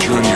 journey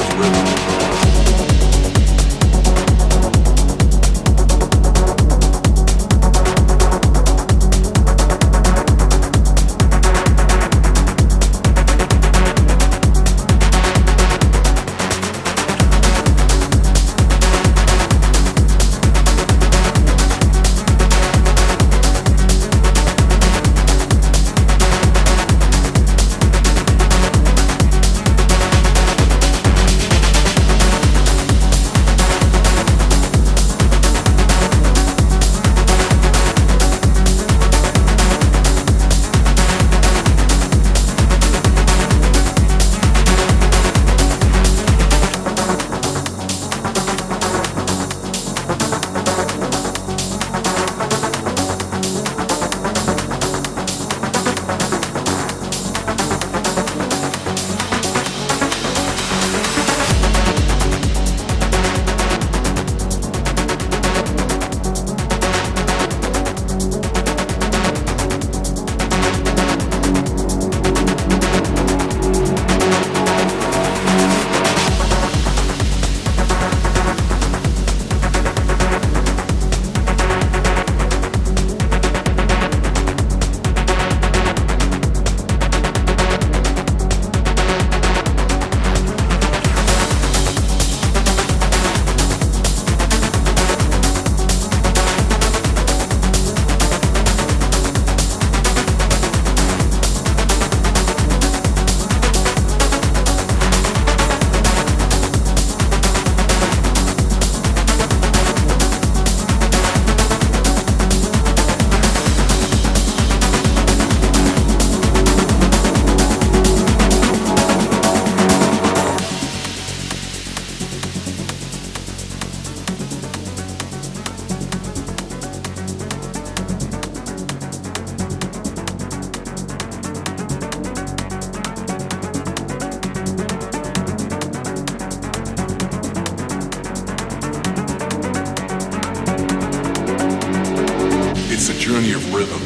journey of rhythm.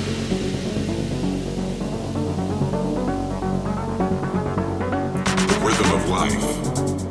The rhythm of life.